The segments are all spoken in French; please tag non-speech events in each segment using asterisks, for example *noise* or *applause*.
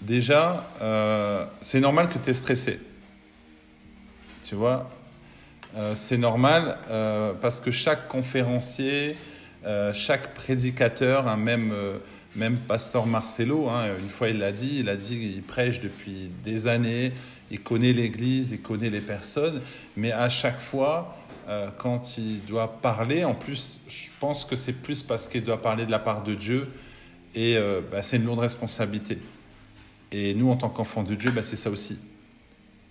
Déjà, euh, c'est normal que tu es stressé. Tu vois euh, C'est normal euh, parce que chaque conférencier, chaque prédicateur, hein, même, même Pasteur Marcelo, hein, une fois il l'a dit, il a dit il prêche depuis des années, il connaît l'Église, il connaît les personnes, mais à chaque fois, quand il doit parler, en plus, je pense que c'est plus parce qu'il doit parler de la part de Dieu, et bah, c'est une lourde responsabilité. Et nous, en tant qu'enfants de Dieu, bah, c'est ça aussi.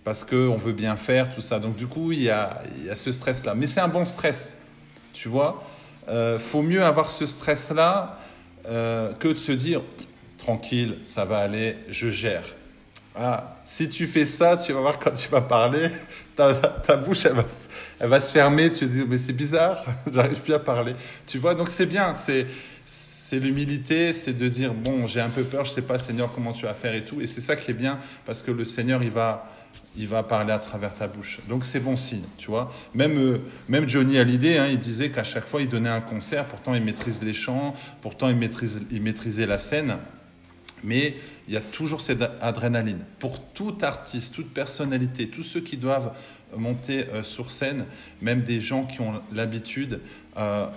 Parce qu'on veut bien faire, tout ça. Donc du coup, il y a, y a ce stress-là. Mais c'est un bon stress, tu vois. Euh, faut mieux avoir ce stress-là euh, que de se dire, tranquille, ça va aller, je gère. Ah, si tu fais ça, tu vas voir quand tu vas parler, *laughs* ta, ta bouche, elle va, elle va, se fermer. Tu vas dire, mais c'est bizarre, *laughs* j'arrive plus à parler. Tu vois, donc c'est bien. C'est c'est l'humilité, c'est de dire bon, j'ai un peu peur, je sais pas Seigneur comment tu vas faire et tout. Et c'est ça qui est bien parce que le Seigneur il va il va parler à travers ta bouche. Donc c'est bon signe, tu vois. Même euh, même Johnny Hallyday, hein, il disait qu'à chaque fois il donnait un concert, pourtant il maîtrise les chants, pourtant il maîtrise il maîtrisait la scène. Mais il y a toujours cette adrénaline. Pour tout artiste, toute personnalité, tous ceux qui doivent monter euh, sur scène, même des gens qui ont l'habitude, euh,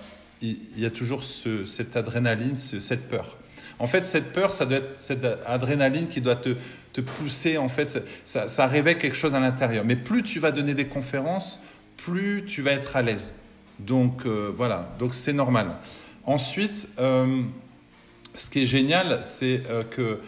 il y a toujours cette adrénaline, cette peur. En fait, cette peur, ça doit être cette adrénaline qui doit te, te pousser. En fait, ça, réveille quelque chose à l'intérieur. Mais plus tu vas donner des conférences, plus tu vas être à l'aise. Donc euh, voilà, donc c'est normal. Ensuite, euh, ce qui est génial, c'est euh, que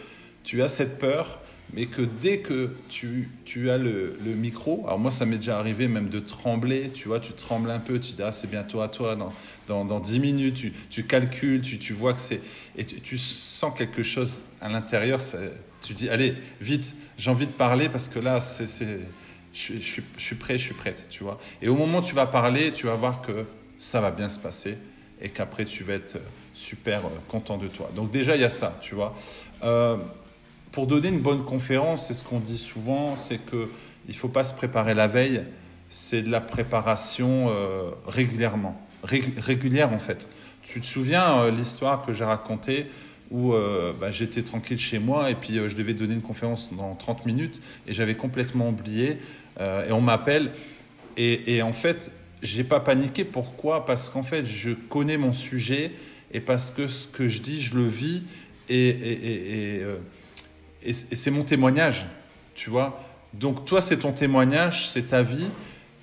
tu as cette peur, mais que dès que tu, tu as le, le, micro, alors moi ça m'est déjà arrivé même de trembler, tu vois, tu trembles un peu, tu dis ah c'est bientôt à toi, dans, dans, dans 10 minutes, tu, tu calcules, tu, tu, vois que c'est... Et tu, sens quelque chose à l'intérieur, tu dis allez, vite, j'ai envie de parler parce que là, c'est, je, je, je suis prêt, je suis prête, tu vois. Et au moment où tu vas parler, tu vas voir que ça va bien se passer et qu'après tu vas être super euh, content de toi. Donc déjà, il y a ça, tu vois. Euh, pour donner une bonne conférence, c'est ce qu'on dit souvent, c'est que il faut pas se préparer la veille, c'est de la préparation euh, régulièrement, régulière en fait. Tu te souviens euh, l'histoire que j'ai racontée où euh, bah, j'étais tranquille chez moi et puis je devais donner une conférence dans 30 minutes et j'avais complètement oublié et on m'appelle. Et, en fait j'ai pas paniqué. Pourquoi? Parce qu'en fait je connais mon sujet et parce que ce que je dis je le vis et, c'est mon témoignage, tu vois. Donc toi, c'est ton témoignage, c'est ta vie.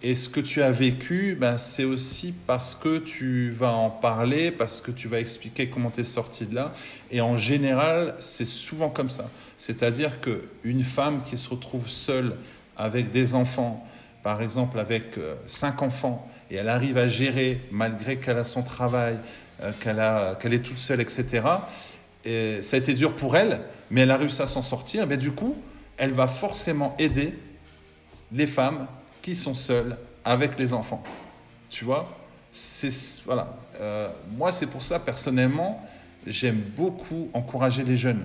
Et ce que tu as vécu, ben, c'est aussi parce que tu vas en parler, parce que tu vas expliquer comment tu es sorti de là. Et en général, c'est souvent comme ça. C'est-à-dire qu'une femme qui se retrouve seule avec des enfants, par exemple avec euh, cinq enfants, et elle arrive à gérer malgré qu'elle a son travail, euh, qu'elle qu est toute seule, etc., et ça a été dur pour elle, mais elle a réussi à s'en sortir. Mais du coup, elle va forcément aider les femmes qui sont seules avec les enfants. Tu vois c'est, voilà. Euh, Moi, c'est pour ça, personnellement, j'aime beaucoup encourager les jeunes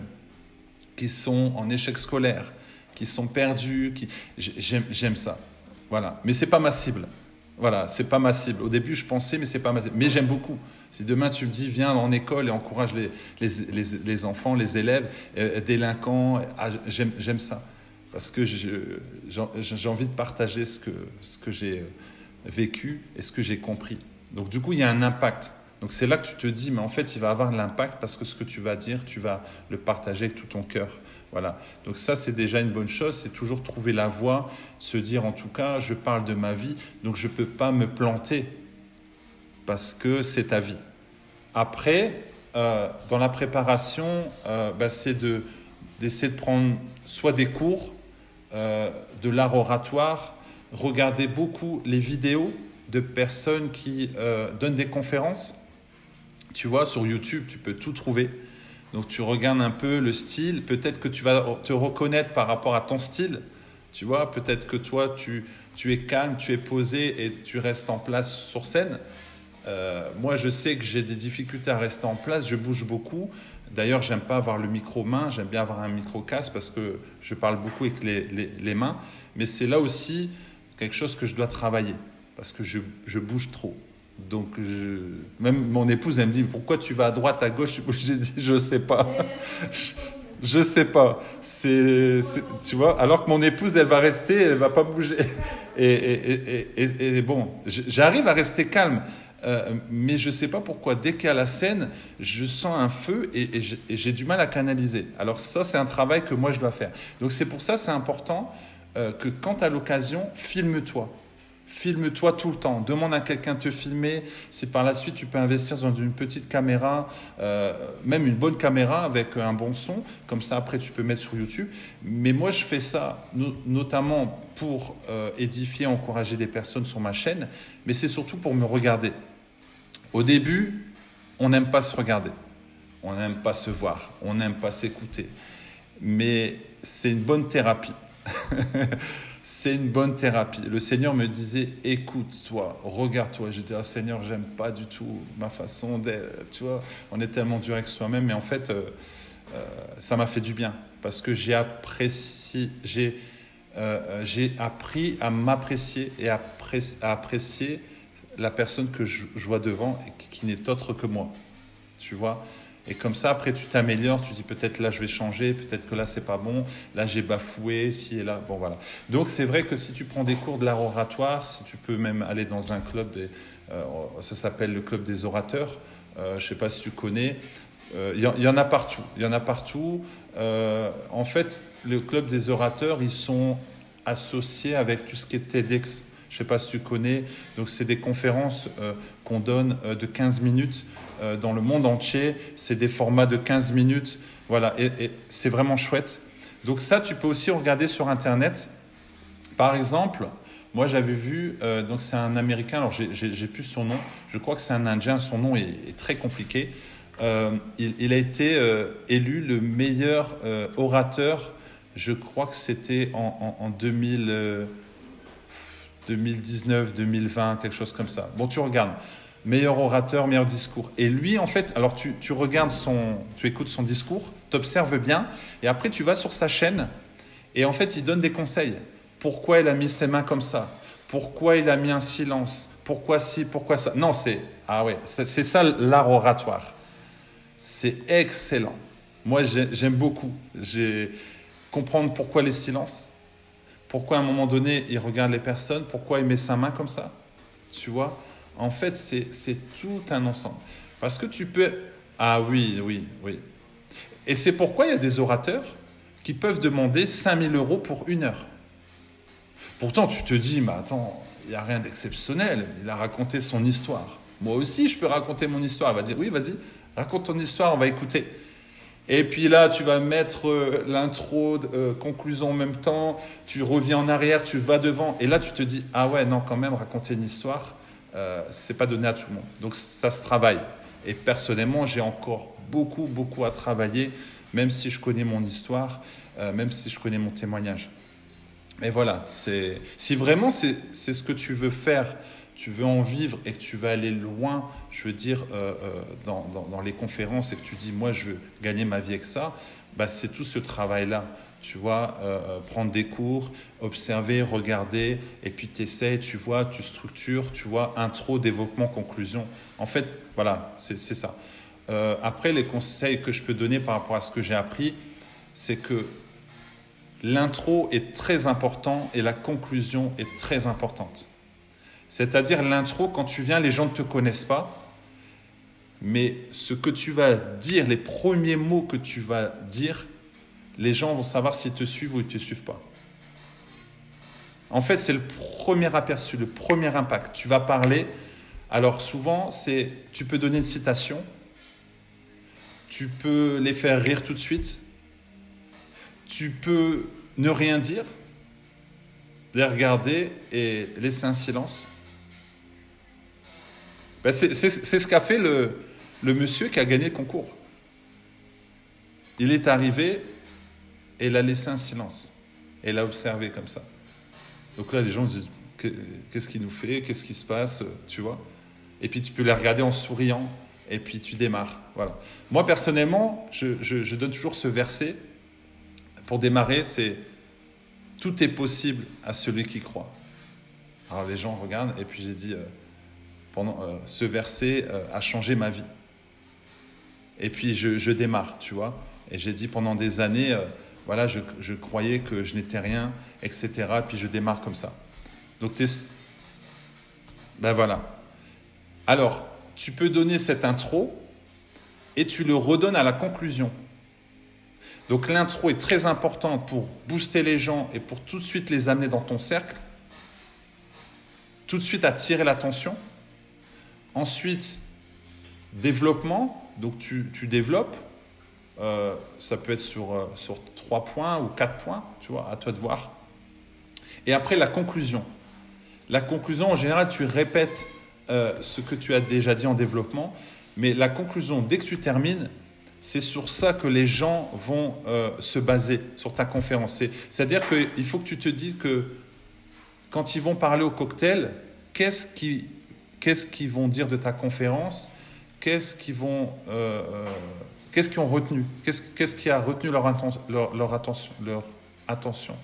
qui sont en échec scolaire, qui sont perdus. Qui... J'aime, ça. Voilà. Mais c'est pas ma cible. Voilà, c'est pas ma cible. Au début, je pensais, mais c'est pas ma cible. Mais j'aime beaucoup. Si demain tu me dis, viens en école et encourage les, les, les, les enfants, les élèves, euh, délinquants, ah, j'aime ça. Parce que j'ai envie de partager ce que, ce que j'ai vécu et ce que j'ai compris. Donc du coup, il y a un impact. Donc c'est là que tu te dis, mais en fait, il va avoir de l'impact parce que ce que tu vas dire, tu vas le partager avec tout ton cœur. Voilà. Donc ça, c'est déjà une bonne chose. C'est toujours trouver la voie, se dire, en tout cas, je parle de ma vie, donc je ne peux pas me planter parce que c'est ta vie. Après, euh, dans la préparation, euh, bah, c'est de, d'essayer de prendre soit des cours, euh, de l'art oratoire, regarder beaucoup les vidéos de personnes qui donnent des conférences. Tu vois, sur YouTube, tu peux tout trouver. Donc tu regardes un peu le style, peut-être que tu vas te reconnaître par rapport à ton style. Tu vois, peut-être que toi, tu es calme, tu es posé et tu restes en place sur scène. Euh, moi, je sais que j'ai des difficultés à rester en place, je bouge beaucoup. D'ailleurs, j'aime pas avoir le micro main, j'aime bien avoir un micro casse parce que je parle beaucoup avec les, les, mains. Mais c'est là aussi quelque chose que je dois travailler parce que je, je bouge trop. Donc, même mon épouse, elle me dit Pourquoi tu vas à droite, à gauche? *laughs* J'ai dit Je sais pas. *laughs* Je sais pas. C'est, tu vois, alors que mon épouse, elle va rester, elle va pas bouger. Et, et, et, et bon, j'arrive à rester calme. Euh, mais je ne sais pas pourquoi, dès qu'il y a la scène, je sens un feu et, j'ai du mal à canaliser. Alors ça, c'est un travail que moi, je dois faire. Donc c'est pour ça, c'est important euh, que quand tu as l'occasion, filme-toi. Filme-toi tout le temps. Demande à quelqu'un de te filmer. Si par la suite tu peux investir dans une petite caméra, euh, même une bonne caméra avec un bon son, comme ça après tu peux mettre sur YouTube. Mais moi je fais ça notamment pour édifier, encourager des personnes sur ma chaîne, mais c'est surtout pour me regarder. Au début, on n'aime pas se regarder, on n'aime pas se voir, on n'aime pas s'écouter. Mais c'est une bonne thérapie. *laughs* c'est une bonne thérapie. Le Seigneur me disait, écoute-toi, regarde-toi. J'ai dit, ah, Seigneur, j'aime pas du tout ma façon d'être. Tu vois, on est tellement dur avec soi-même, mais en fait, euh, euh, ça m'a fait du bien parce que j'ai apprécié, j'ai, euh, appris à m'apprécier et à apprécier la personne que je, vois devant et qui, n'est autre que moi. Tu vois? Et comme ça, après, tu t'améliores, tu dis peut-être là, je vais changer, peut-être que là, c'est pas bon, là, j'ai bafoué, si et là. Bon, voilà. Donc, c'est vrai que si tu prends des cours de l'art oratoire, si tu peux même aller dans un club, euh, ça s'appelle le club des orateurs, euh, je sais pas si tu connais, euh, il y, en a partout. Il y en a partout. en fait, le club des orateurs, ils sont associés avec tout ce qui est TEDx. Je ne sais pas si tu connais. Donc, c'est des conférences euh, qu'on donne euh, de 15 minutes euh, dans le monde entier. C'est des formats de 15 minutes. Voilà, et, c'est vraiment chouette. Donc, ça, tu peux aussi regarder sur Internet. Par exemple, moi, j'avais vu, donc c'est un Américain, alors j'ai plus son nom, je crois que c'est un Indien, son nom est, très compliqué. Il, a été élu le meilleur orateur, je crois que c'était en, en, en 2000. 2019, 2020, quelque chose comme ça. Bon, tu regardes. Meilleur orateur, meilleur discours. Et lui, en fait, alors tu, tu regardes son, tu écoutes son discours, tu observes bien, et après tu vas sur sa chaîne, et en fait, il donne des conseils. Pourquoi il a mis ses mains comme ça? Pourquoi il a mis un silence? Pourquoi si Pourquoi ça? Non, c'est ah ouais, c'est ça l'art oratoire. C'est excellent. Moi, j'aime beaucoup. J'ai comprendre pourquoi les silences pourquoi à un moment donné, il regarde les personnes Pourquoi il met sa main comme ça Tu vois En fait, c'est tout un ensemble. Parce que tu peux... Ah oui, oui, oui. Et c'est pourquoi il y a des orateurs qui peuvent demander 5000 euros pour une heure. Pourtant, tu te dis, mais attends, il n'y a rien d'exceptionnel. Il a raconté son histoire. Moi aussi, je peux raconter mon histoire. Il va dire, oui, vas-y, raconte ton histoire, on va écouter. Et puis là, tu vas mettre euh, l'intro, euh, conclusion en même temps, tu reviens en arrière, tu vas devant, et là tu te dis ah ouais non quand même raconter une histoire, euh, c'est pas donné à tout le monde. Donc ça se travaille. Et personnellement, j'ai encore beaucoup beaucoup à travailler, même si je connais mon histoire, euh, même si je connais mon témoignage. Mais voilà, si vraiment c'est ce que tu veux faire tu veux en vivre et que tu vas aller loin, je veux dire, euh, euh, dans, dans, les conférences et que tu dis, moi, je veux gagner ma vie avec ça, bah, c'est tout ce travail-là. Tu vois, euh, prendre des cours, observer, regarder, et puis tu essaies, tu vois, tu structures, tu vois, intro, développement, conclusion. En fait, voilà, c'est ça. après, les conseils que je peux donner par rapport à ce que j'ai appris, c'est que l'intro est très important et la conclusion est très importante. C'est-à-dire l'intro, quand tu viens, les gens ne te connaissent pas, mais ce que tu vas dire, les premiers mots que tu vas dire, les gens vont savoir s'ils te suivent ou ils ne te suivent pas. En fait, c'est le premier aperçu, le premier impact. Tu vas parler. Alors souvent, c'est tu peux donner une citation, tu peux les faire rire tout de suite, tu peux ne rien dire, les regarder et laisser un silence. Ben, c'est ce qu'a fait le, monsieur qui a gagné le concours. Il est arrivé et il a laissé un silence. Et il a observé comme ça. Donc là, les gens se disent Qu'est-ce qu'il nous fait? Qu'est-ce qui se passe? Tu vois? Et puis tu peux les regarder en souriant. Et puis tu démarres. Voilà. Moi, personnellement, je, je, donne toujours ce verset. Pour démarrer, c'est Tout est possible à celui qui croit. Alors les gens regardent. Et puis j'ai dit euh, euh, ce verset euh, a changé ma vie. Et puis je, démarre, tu vois. Et j'ai dit pendant des années, euh, voilà, je, je, croyais que je n'étais rien, etc. Puis je démarre comme ça. Donc, ben voilà. Alors, tu peux donner cette intro et tu le redonnes à la conclusion. Donc l'intro est très importante pour booster les gens et pour tout de suite les amener dans ton cercle, tout de suite attirer l'attention. Ensuite, développement, donc tu, développes, euh, ça peut être sur, euh, sur points ou quatre points, tu vois, à toi de voir. Et après, la conclusion. La conclusion, en général, tu répètes euh, ce que tu as déjà dit en développement, mais la conclusion, dès que tu termines, c'est sur ça que les gens vont se baser, sur ta conférence. C'est-à-dire qu'il faut que tu te dises que quand ils vont parler au cocktail, qu'est-ce qu'ils qu'est-ce qu'ils vont dire de ta conférence? Qu'est-ce qu'ils vont... Euh, euh, qu'est-ce qu'ils ont retenu? Qu'est-ce qu'est-ce qui a retenu leur, leur, leur attention, leur attention?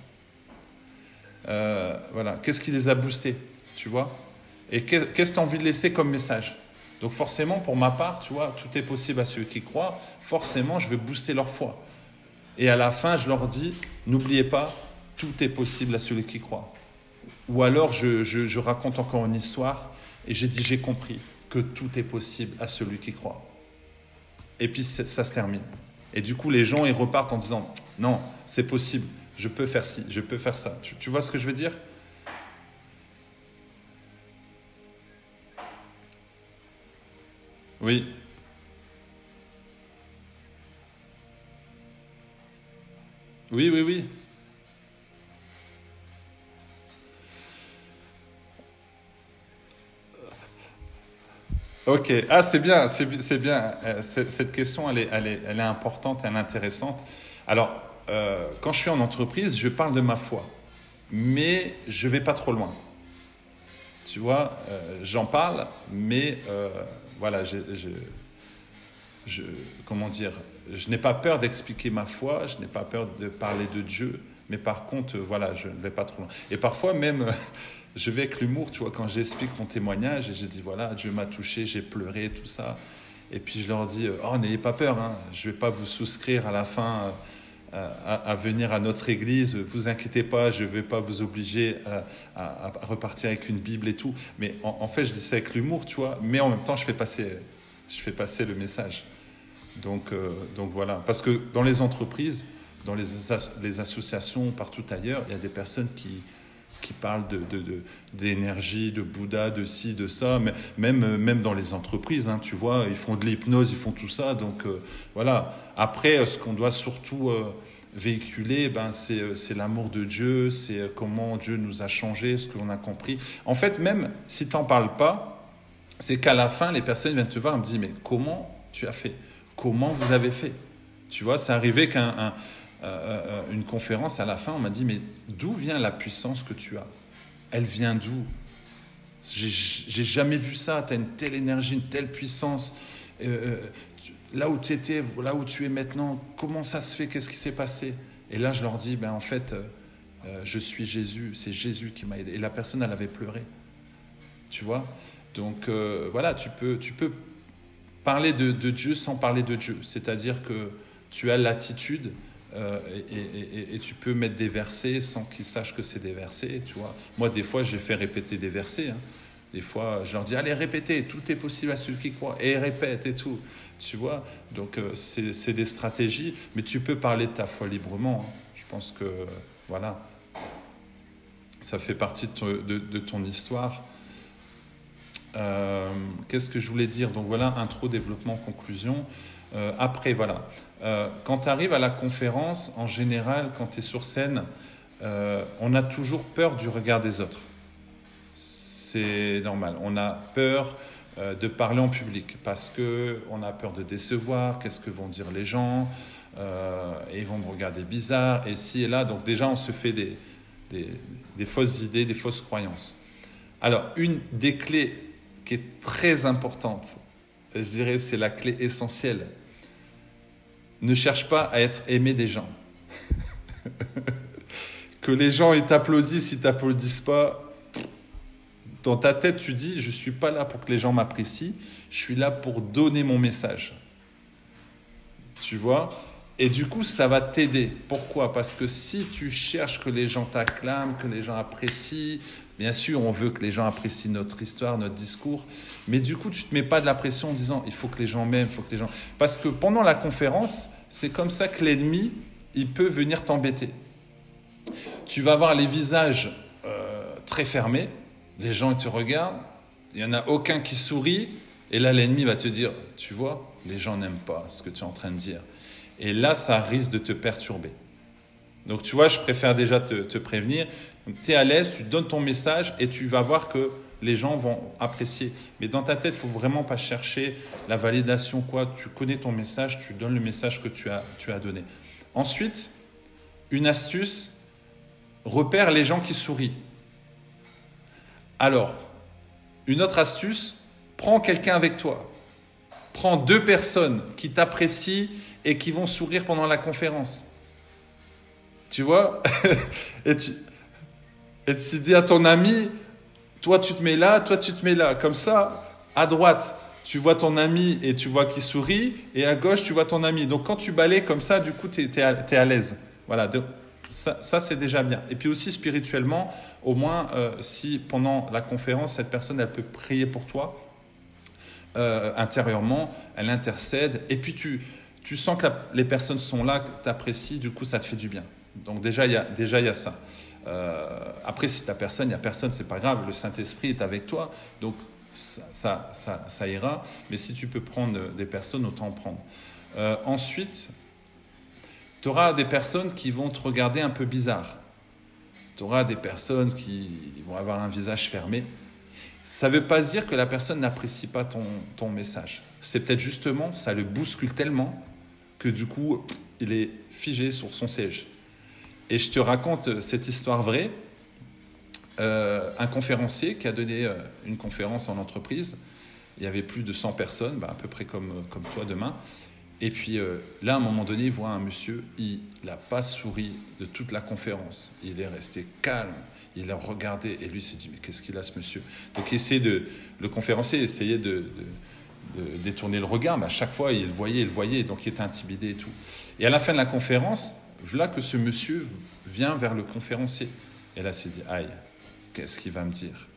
Voilà. Qu'est-ce qui les a boostés Tu vois? Et qu'est-ce que tu as envie de laisser comme message? Donc forcément, pour ma part, tu vois, tout est possible à ceux qui croient. Forcément, je vais booster leur foi. Et à la fin, je leur dis, n'oubliez pas, tout est possible à celui qui croit. Ou alors, je, raconte encore une histoire et j'ai dit, j'ai compris que tout est possible à celui qui croit. Et puis, ça se termine. Et du coup, les gens, ils repartent en disant, non, c'est possible, je peux faire ci, je peux faire ça. tu vois ce que je veux dire? Oui. Oui, oui, oui. Ok, ah c'est bien, c'est bien. Euh, cette question, elle est, importante, elle est intéressante. Alors, euh, quand je suis en entreprise, je parle de ma foi, mais je vais pas trop loin. Tu vois, euh, j'en parle, mais voilà, je, je, comment dire, je n'ai pas peur d'expliquer ma foi, je n'ai pas peur de parler de Dieu, mais par contre, voilà, je ne vais pas trop loin. Et parfois même, *laughs* je vais avec l'humour, tu vois, quand j'explique mon témoignage et je dis, voilà, Dieu m'a touché, j'ai pleuré, tout ça. Et puis je leur dis, oh, n'ayez pas peur, hein, je vais pas vous souscrire à la fin. Euh, à, venir à notre église, vous inquiétez pas, je ne vais pas vous obliger à, repartir avec une Bible et tout. Mais en, fait, je dis ça avec l'humour, tu vois, mais en même temps, je fais passer, je fais passer le message. Donc, euh, donc voilà. Parce que dans les entreprises, dans les, les associations, partout ailleurs, il y a des personnes qui, qui parlent d'énergie, de, de, de, Bouddha, de ci, de ça, mais même, même dans les entreprises, hein, tu vois, ils font de l'hypnose, ils font tout ça. Donc euh, voilà. Après, ce qu'on doit surtout euh, véhiculer, ben, c'est euh, l'amour de Dieu, c'est comment Dieu nous a changé, ce qu'on a compris. En fait, même si tu n'en parles pas, c'est qu'à la fin, les personnes viennent te voir et me disent, mais comment tu as fait? Comment vous avez fait? Tu vois, c'est arrivé qu'un euh, euh, une conférence, à la fin, on m'a dit, mais d'où vient la puissance que tu as? Elle vient d'où? J'ai jamais vu ça, tu as une telle énergie, une telle puissance. Euh, là où tu étais, là où tu es maintenant, comment ça se fait? Qu'est-ce qui s'est passé? Et là, je leur dis, ben, en fait, je suis Jésus, c'est Jésus qui m'a aidé. Et la personne, elle avait pleuré. Tu vois? Donc voilà, tu peux, tu peux parler de, de Dieu sans parler de Dieu. C'est-à-dire que tu as l'attitude euh, et, tu peux mettre des versets sans qu'ils sachent que c'est des versets, tu vois. Moi, des fois, j'ai fait répéter des versets. Hein. Des fois, je leur dis, allez, répétez, tout est possible à celui qui croit. Et répète et tout, tu vois. Donc, euh, c'est des stratégies, mais tu peux parler de ta foi librement. Hein. Je pense que, voilà, ça fait partie de, ton histoire. Euh, qu'est-ce que je voulais dire? Donc voilà, intro, développement, conclusion. après, voilà. Euh, quand tu arrives à la conférence, en général, quand tu es sur scène, euh, on a toujours peur du regard des autres. C'est normal. On a peur euh, de parler en public parce qu'on a peur de décevoir, qu'est-ce que vont dire les gens, et ils vont me regarder bizarre, et ci et là. Donc déjà, on se fait des, des fausses idées, des fausses croyances. Alors, une des clés qui est très importante, je dirais, c'est la clé essentielle ne cherche pas à être aimé des gens. *laughs* que les gens t'applaudissent, ils t'applaudissent pas. Dans ta tête, tu dis, je suis pas là pour que les gens m'apprécient, je suis là pour donner mon message. Tu vois? Et du coup, ça va t'aider. Pourquoi? Parce que si tu cherches que les gens t'acclament, que les gens apprécient, bien sûr, on veut que les gens apprécient notre histoire, notre discours, mais du coup, tu ne te mets pas de la pression en disant il faut que les gens m'aiment, il faut que les gens. Parce que pendant la conférence, c'est comme ça que l'ennemi, il peut venir t'embêter. Tu vas avoir les visages euh, très fermés, les gens te regardent, il n'y en a aucun qui sourit, et là, l'ennemi va te dire tu vois, les gens n'aiment pas ce que tu es en train de dire. Et là, ça risque de te perturber. Donc, tu vois, je préfère déjà te, prévenir. Tu es à l'aise, tu donnes ton message et tu vas voir que les gens vont apprécier. Mais dans ta tête, il faut vraiment pas chercher la validation, quoi. Tu connais ton message, tu donnes le message que tu as, tu as donné. Ensuite, une astuce, repère les gens qui sourient. Alors, une autre astuce, prends quelqu'un avec toi. Prends deux personnes qui t'apprécient et qui vont sourire pendant la conférence. Tu vois? *laughs* Et, tu, et tu dis à ton ami, toi tu te mets là, toi tu te mets là. Comme ça, à droite, tu vois ton ami et tu vois qu'il sourit, et à gauche, tu vois ton ami. Donc quand tu balais comme ça, du coup, tu es, à, l'aise. Voilà, ça, c'est déjà bien. Et puis aussi spirituellement, au moins, euh, si pendant la conférence, cette personne, elle peut prier pour toi, euh, intérieurement, elle intercède, et puis tu, tu sens que les personnes sont là, que tu apprécies, du coup, ça te fait du bien. Donc déjà, il y a, déjà, il y a ça. Euh, après, si tu personne, il n'y a personne, c'est pas grave, le Saint-Esprit est avec toi, donc ça, ça, ça, ira. Mais si tu peux prendre des personnes, autant en prendre. Euh, ensuite, tu auras des personnes qui vont te regarder un peu bizarre. Tu auras des personnes qui vont avoir un visage fermé. Ça ne veut pas dire que la personne n'apprécie pas ton message. C'est peut-être justement, ça le bouscule tellement que du coup, il est figé sur son siège. Et je te raconte cette histoire vraie. Euh, un conférencier qui a donné euh, une conférence en entreprise, il y avait plus de 100 personnes, bah, à peu près comme, comme toi demain. Et puis euh, là, à un moment donné, il voit un monsieur, il n'a pas souri de toute la conférence. Il est resté calme, il a regardé et lui s'est dit, mais qu'est-ce qu'il a ce monsieur? Donc il de, le conférencier essayait de détourner le regard, mais à chaque fois, il voyait, il voyait, donc il était intimidé et tout. Et à la fin de la conférence, voilà que ce monsieur vient vers le conférencier. Et là, s'est dit, aïe, qu'est-ce qu'il va me dire?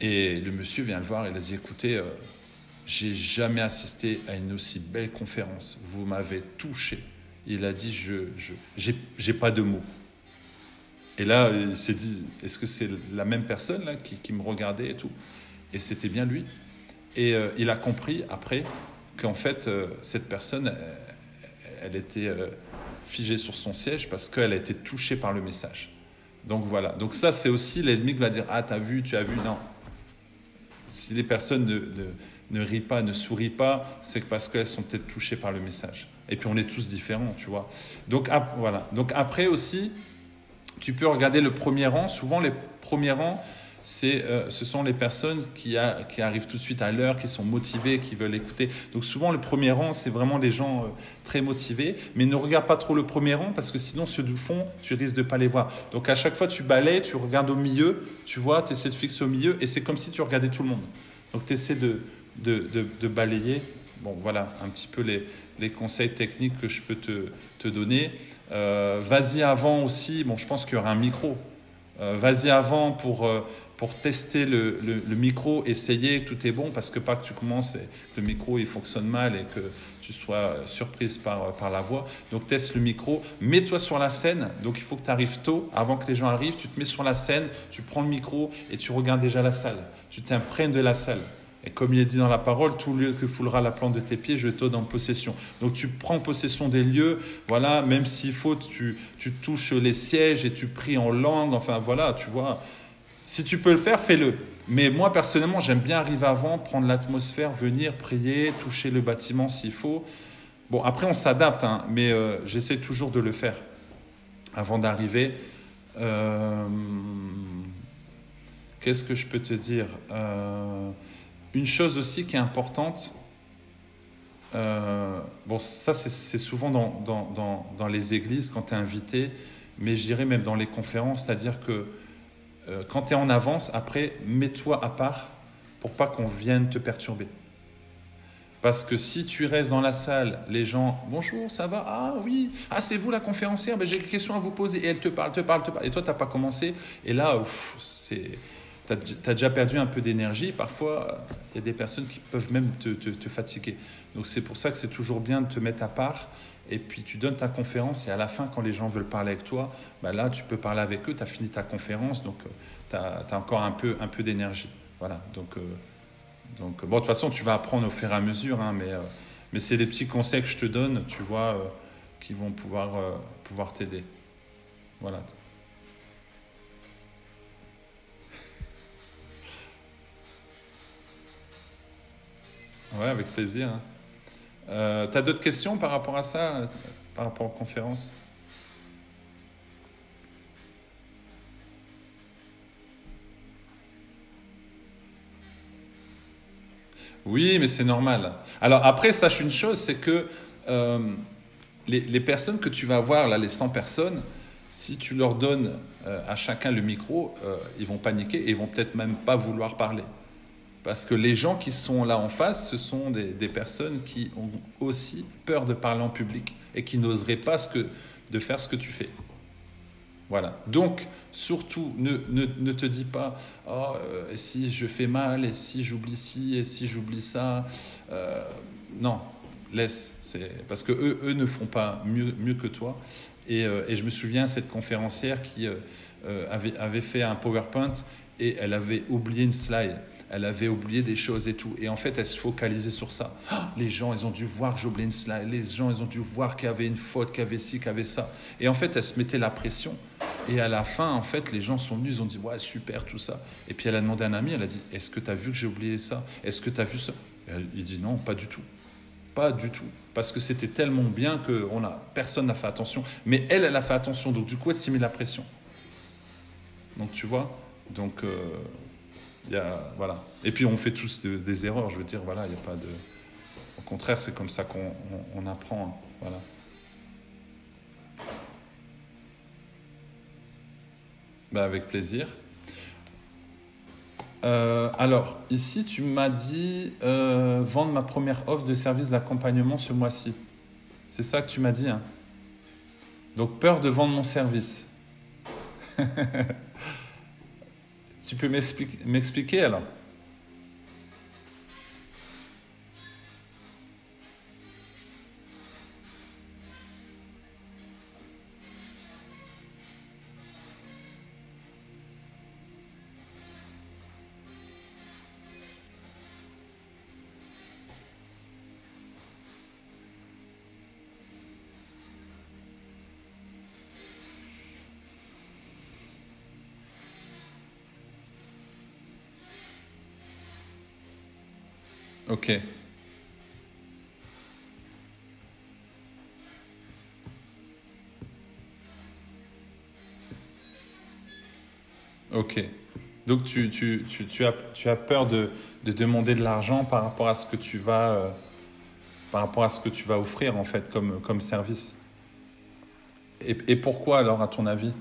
Et le monsieur vient le voir et il a dit, écoutez, euh, j'ai jamais assisté à une aussi belle conférence. Vous m'avez touché. Il a dit, je j'ai pas de mots. Et là, il s'est dit, est-ce que c'est la même personne là qui, me regardait et tout? Et c'était bien lui. Et euh, il a compris après qu'en fait, euh, cette personne, elle, était euh, figée sur son siège parce qu'elle a été touchée par le message. Donc voilà. Donc ça, c'est aussi l'ennemi qui va dire Ah, t'as vu, tu as vu. Non. Si les personnes ne, ne, rient pas, ne sourient pas, c'est parce qu'elles sont peut-être touchées par le message. Et puis on est tous différents, tu vois. Donc voilà. Donc après aussi, tu peux regarder le premier rang. Souvent, les premiers rangs, euh, ce sont les personnes qui, arrivent tout de suite à l'heure, qui sont motivées, qui veulent écouter. Donc souvent, le premier rang, c'est vraiment les gens euh, très motivés. Mais ne regarde pas trop le premier rang parce que sinon, ceux du fond, tu risques de pas les voir. Donc à chaque fois, tu balais, tu regardes au milieu, tu vois, tu essaies de fixer au milieu et c'est comme si tu regardais tout le monde. Donc tu essaies de, balayer. Bon, voilà un petit peu les, conseils techniques que je peux te, donner. Euh, vas-y avant aussi. Bon, je pense qu'il y aura un micro. Vas-y avant pour pour tester le, micro, essayer tout est bon, parce que pas que tu commences et le micro il fonctionne mal et que tu sois surprise par, par la voix. Donc teste le micro, mets-toi sur la scène, donc il faut que tu arrives tôt, avant que les gens arrivent, tu te mets sur la scène, tu prends le micro et tu regardes déjà la salle, tu t'imprègnes de la salle. Et comme il est dit dans la parole, tout lieu que foulera la plante de tes pieds, je te donne possession. Donc tu prends possession des lieux, voilà, même s'il faut, tu, tu touches les sièges et tu pries en langue, enfin voilà, tu vois. Si tu peux le faire, fais-le. Mais moi, personnellement, j'aime bien arriver avant, prendre l'atmosphère, venir prier, toucher le bâtiment s'il faut. Bon, après, on s'adapte, hein, mais euh, j'essaie toujours de le faire avant d'arriver. Euh, qu'est-ce que je peux te dire? Euh, Une chose aussi qui est importante, bon, ça c'est souvent dans, dans, dans, les églises quand tu es invité, mais je dirais même dans les conférences, c'est-à-dire que euh, quand tu es en avance, après, mets-toi à part pour pas qu'on vienne te perturber. Parce que si tu restes dans la salle, les gens, bonjour, ça va? Ah oui, ah c'est vous la conférencière, ben, j'ai une question à vous poser. Et elle te parle, te parle, te parle. Et toi, tu n'as pas commencé. Et là, c'est tu as, déjà perdu un peu d'énergie. Parfois, il y a des personnes qui peuvent même te, fatiguer. Donc c'est pour ça que c'est toujours bien de te mettre à part. Et puis tu donnes ta conférence et à la fin, quand les gens veulent parler avec toi, bah là, tu peux parler avec eux, tu as fini ta conférence, donc tu as, encore un peu, d'énergie. Voilà, donc, euh, donc bon, de toute façon, tu vas apprendre au fur et à mesure, hein, mais, euh, mais c'est des petits conseils que je te donne, tu vois, euh, qui vont pouvoir pouvoir t'aider. Voilà. Ouais, avec plaisir. Hein. Euh, tu as d'autres questions par rapport à ça, par rapport aux conférences? Oui, mais c'est normal. Alors après, sache une chose, c'est que euh, les, personnes que tu vas voir, là, les 100 personnes, si tu leur donnes euh, à chacun le micro, ils vont paniquer et ils vont peut-être même pas vouloir parler. Parce que les gens qui sont là en face, ce sont des, personnes qui ont aussi peur de parler en public et qui n'oseraient pas de faire ce que tu fais. Voilà. Donc, surtout, ne, te dis pas Oh, euh, si je fais mal, et si j'oublie ci, et si j'oublie ça. Euh, non, laisse. Parce que eux, eux ne font pas mieux, mieux que toi. Et, euh, je me souviens, cette conférencière qui avait, avait fait un PowerPoint et elle avait oublié une slide elle avait oublié des choses et tout. Et en fait, elle se focalisait sur ça. Ah, les gens, ils ont dû voir une slide. Les gens, ils ont dû voir qu'il y avait une faute, qu'il y avait ci, qu'il y avait ça. Et en fait, elle se mettait la pression. Et à la fin, en fait, les gens sont venus, ils ont dit, ouais, super, tout ça. Et puis elle a demandé à un ami, elle a dit, est-ce que tu as vu que j'ai oublié ça? Est-ce que tu as vu ça? Il dit, non, pas du tout. Pas du tout. Parce que c'était tellement bien que on a, personne n'a fait attention. Mais elle, elle a fait attention. Donc, du coup, elle s'est mis la pression. Donc, tu vois? Donc, euh, voilà. Et puis on fait tous des erreurs, je veux dire, voilà, il n'y a pas de. Au contraire, c'est comme ça qu'on apprend. Hein, voilà. Ben, avec plaisir. Euh, alors, ici, tu m'as dit euh, vendre ma première offre de service d'accompagnement ce mois-ci. C'est ça que tu m'as dit. Hein Donc, peur de vendre mon service. *laughs* Tu peux m'expliquer alors? Ok. Ok. Donc tu, tu, tu, tu, as, tu as peur de, de demander de l'argent par rapport à ce que tu vas euh, par rapport à ce que tu vas offrir en fait comme, comme service. Et, et pourquoi alors à ton avis?